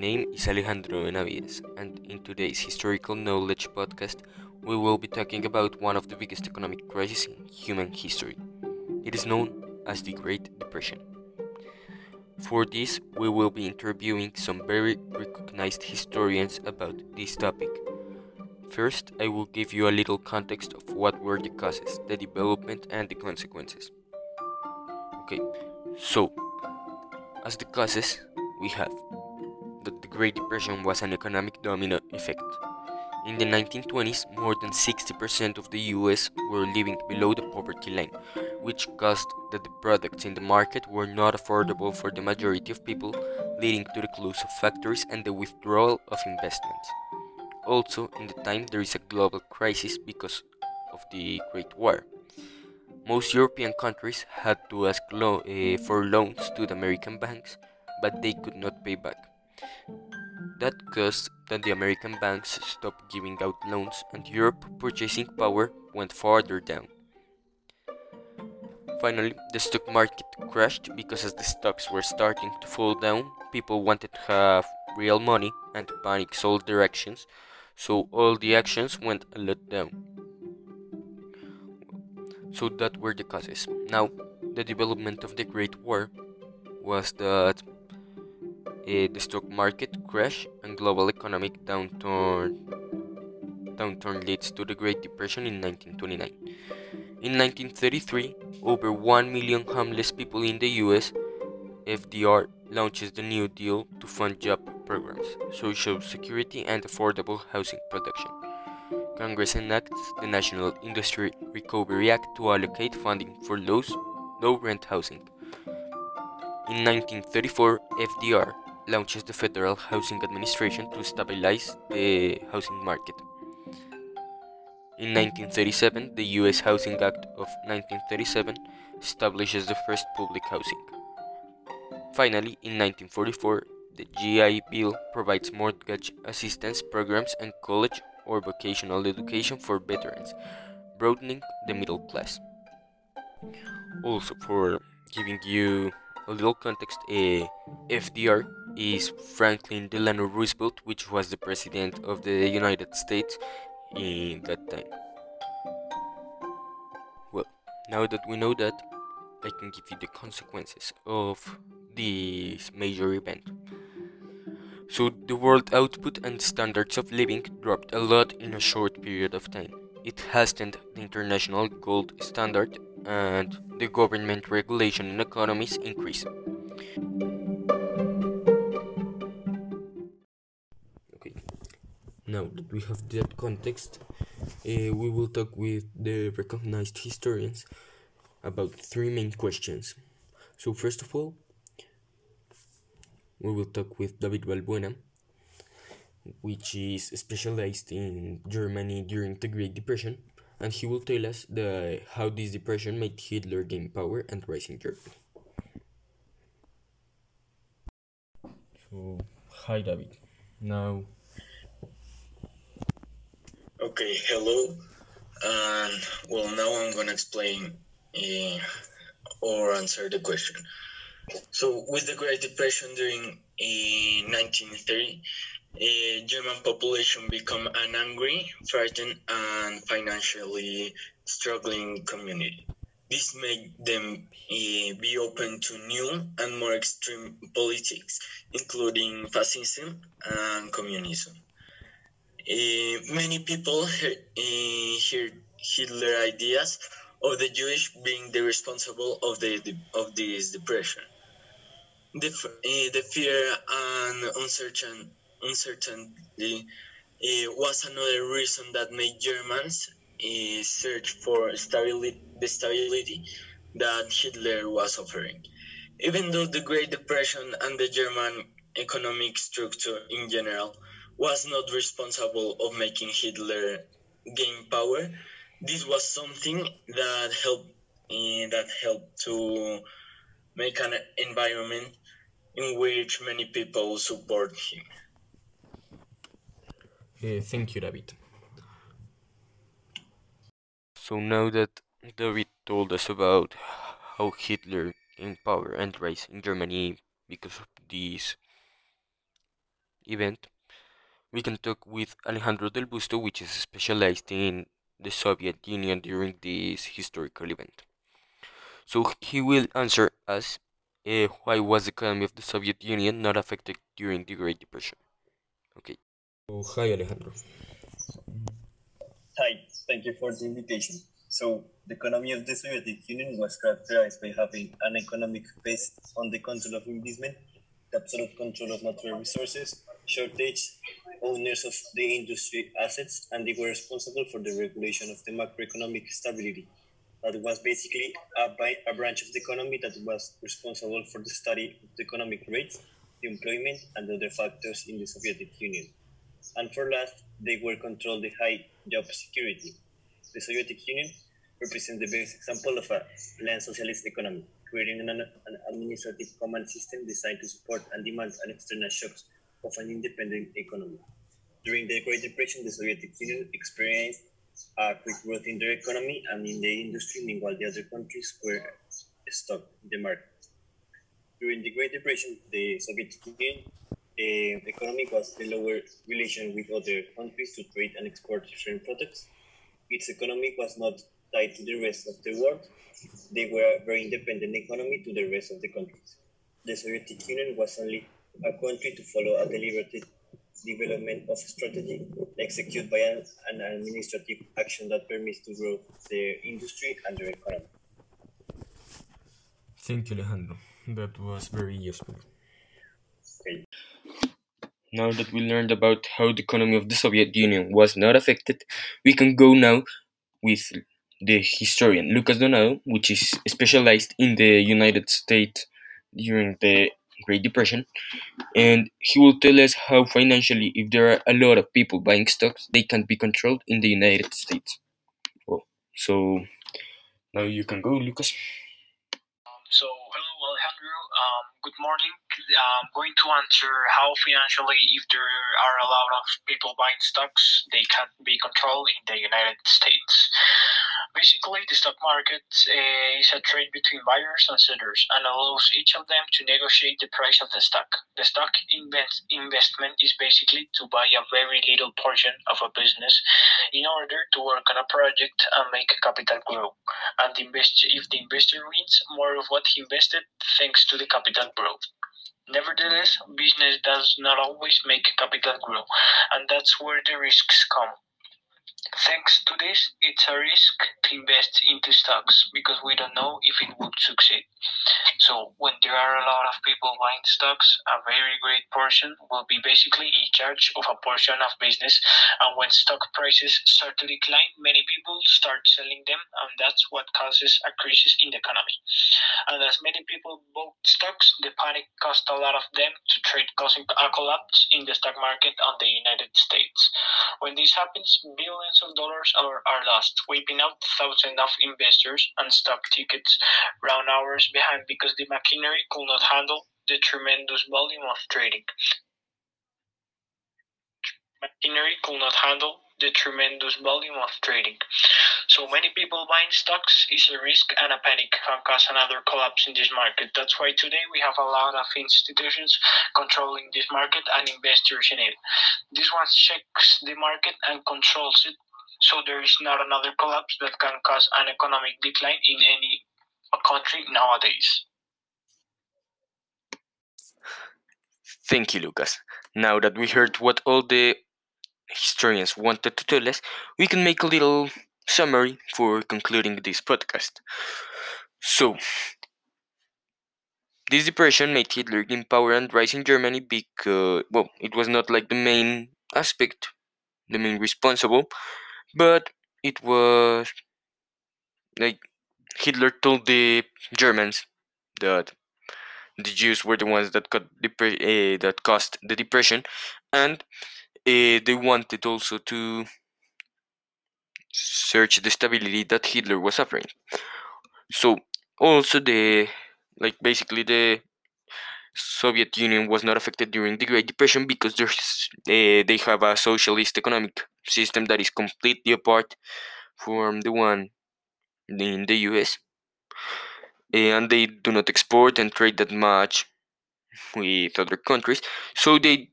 name is Alejandro Benavides, and in today's Historical Knowledge podcast, we will be talking about one of the biggest economic crises in human history. It is known as the Great Depression. For this, we will be interviewing some very recognized historians about this topic. First, I will give you a little context of what were the causes, the development, and the consequences. Okay, so, as the causes, we have that the Great Depression was an economic domino effect. In the 1920s, more than 60% of the US were living below the poverty line, which caused that the products in the market were not affordable for the majority of people, leading to the close of factories and the withdrawal of investments. Also, in the time, there is a global crisis because of the Great War. Most European countries had to ask lo- uh, for loans to the American banks, but they could not pay back. That caused that the American banks stopped giving out loans and Europe purchasing power went farther down. Finally, the stock market crashed because as the stocks were starting to fall down, people wanted to have real money and panics all directions, so all the actions went a lot down. So that were the causes. Now, the development of the Great War was that Eh, the stock market crash and global economic downturn downturn leads to the Great Depression in 1929. In 1933, over 1 million homeless people in the US, FDR launches the New Deal to fund job programs, social security, and affordable housing production. Congress enacts the National Industry Recovery Act to allocate funding for low, low rent housing. In 1934, FDR launches the Federal Housing Administration to stabilize the housing market. In 1937, the U.S. Housing Act of 1937 establishes the first public housing. Finally, in 1944, the GI Bill provides mortgage assistance programs and college or vocational education for veterans, broadening the middle class. Also, for giving you a little context, uh, FDR is Franklin Delano Roosevelt, which was the president of the United States in that time. Well, now that we know that, I can give you the consequences of this major event. So, the world output and standards of living dropped a lot in a short period of time. It hastened the international gold standard and the government regulation in economies increased. Now that we have that context, uh, we will talk with the recognized historians about three main questions. So, first of all, we will talk with David Valbuena, which is specialized in Germany during the Great Depression, and he will tell us the, how this depression made Hitler gain power and rise in Germany. So, hi David. Now, Okay, hello. And well, now I'm gonna explain uh, or answer the question. So, with the Great Depression during uh, 1930, uh, German population become an angry, frightened, and financially struggling community. This made them uh, be open to new and more extreme politics, including fascism and communism. Uh, many people uh, heard Hitler ideas of the Jewish being the responsible of the, the of this depression. The, uh, the fear and uncertain, uncertainty uh, was another reason that made Germans uh, search for stability, the stability that Hitler was offering. Even though the Great Depression and the German economic structure in general was not responsible of making Hitler gain power, this was something that helped uh, that helped to make an environment in which many people support him. uh, thank you, David. So now that David told us about how Hitler gained power and rise in Germany because of this event, we can talk with Alejandro del Busto, which is specialized in the Soviet Union during this historical event. So he will answer us uh, why was the economy of the Soviet Union not affected during the Great Depression. Okay. So, hi Alejandro. Hi, thank you for the invitation. So, the economy of the Soviet Union was characterized by having an economic based on the control of investment, the absolute control of natural resources, shortage, owners of the industry assets, and they were responsible for the regulation of the macroeconomic stability. That was basically a, a branch of the economy that was responsible for the study of the economic rates, the employment, and other factors in the Soviet Union. And for last, they were controlled the high job security. The Soviet Union represents the best example of a land socialist economy, creating an, an administrative command system designed to support and demand an external shocks of an independent economy. During the Great Depression, the Soviet Union experienced a quick growth in their economy and in the industry, meanwhile the other countries were stuck in the market. During the Great Depression, the Soviet Union uh, economy was the lower relation with other countries to trade and export different products. Its economy was not tied to the rest of the world. They were a very independent economy to the rest of the countries. The Soviet Union was only a country to follow a deliberate development of strategy executed by an, an administrative action that permits to grow their industry and their economy. Thank you, Alejandro. That was very useful. Okay. Now that we learned about how the economy of the Soviet Union was not affected, we can go now with the historian Lucas Donado, which is specialized in the United States during the Great Depression, and he will tell us how financially, if there are a lot of people buying stocks, they can't be controlled in the United States. Well, so now you can go, Lucas. So, hello, Alejandro. Um, good morning. I'm going to answer how financially, if there are a lot of people buying stocks, they can't be controlled in the United States. Basically, the stock market uh, is a trade between buyers and sellers and allows each of them to negotiate the price of the stock. The stock invest- investment is basically to buy a very little portion of a business in order to work on a project and make capital grow. And invest- if the investor wins more of what he invested thanks to the capital growth. Nevertheless, business does not always make capital grow, and that's where the risks come. Thanks to this, it's a risk to invest into stocks because we don't know if it would succeed. So, when there are a lot of people buying stocks, a very great portion will be basically in charge of a portion of business. And when stock prices start to decline, many people start selling them, and that's what causes a crisis in the economy. And as many people bought stocks, the panic caused a lot of them to trade, causing a collapse in the stock market on the United States. When this happens, billions of dollars are, are lost, wiping out thousands of investors and stock tickets round hours behind because the machinery could not handle the tremendous volume of trading. Machinery could not handle the tremendous volume of trading. So many people buying stocks is a risk and a panic can cause another collapse in this market. That's why today we have a lot of institutions controlling this market and investors in it. This one checks the market and controls it so there is not another collapse that can cause an economic decline in any country nowadays. Thank you, Lucas. Now that we heard what all the historians wanted to tell us, we can make a little summary for concluding this podcast. So, this depression made Hitler gain power and rise in Germany because, well, it was not like the main aspect, the main responsible, but it was like Hitler told the Germans that the Jews were the ones that uh, that caused the depression, and they wanted also to search the stability that Hitler was suffering. So also the like basically the Soviet Union was not affected during the Great Depression because there's uh, they have a socialist economic system that is completely apart from the one in the US. And they do not export and trade that much with other countries. So they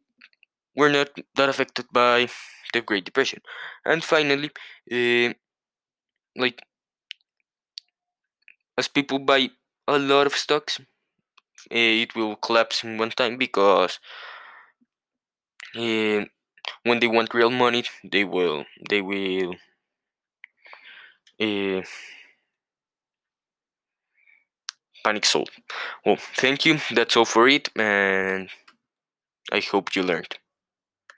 were not that affected by the Great Depression. And finally, uh, like as people buy a lot of stocks, uh, it will collapse in one time because uh, when they want real money, they will they will uh, panic sold. Well, thank you. That's all for it, and I hope you learned.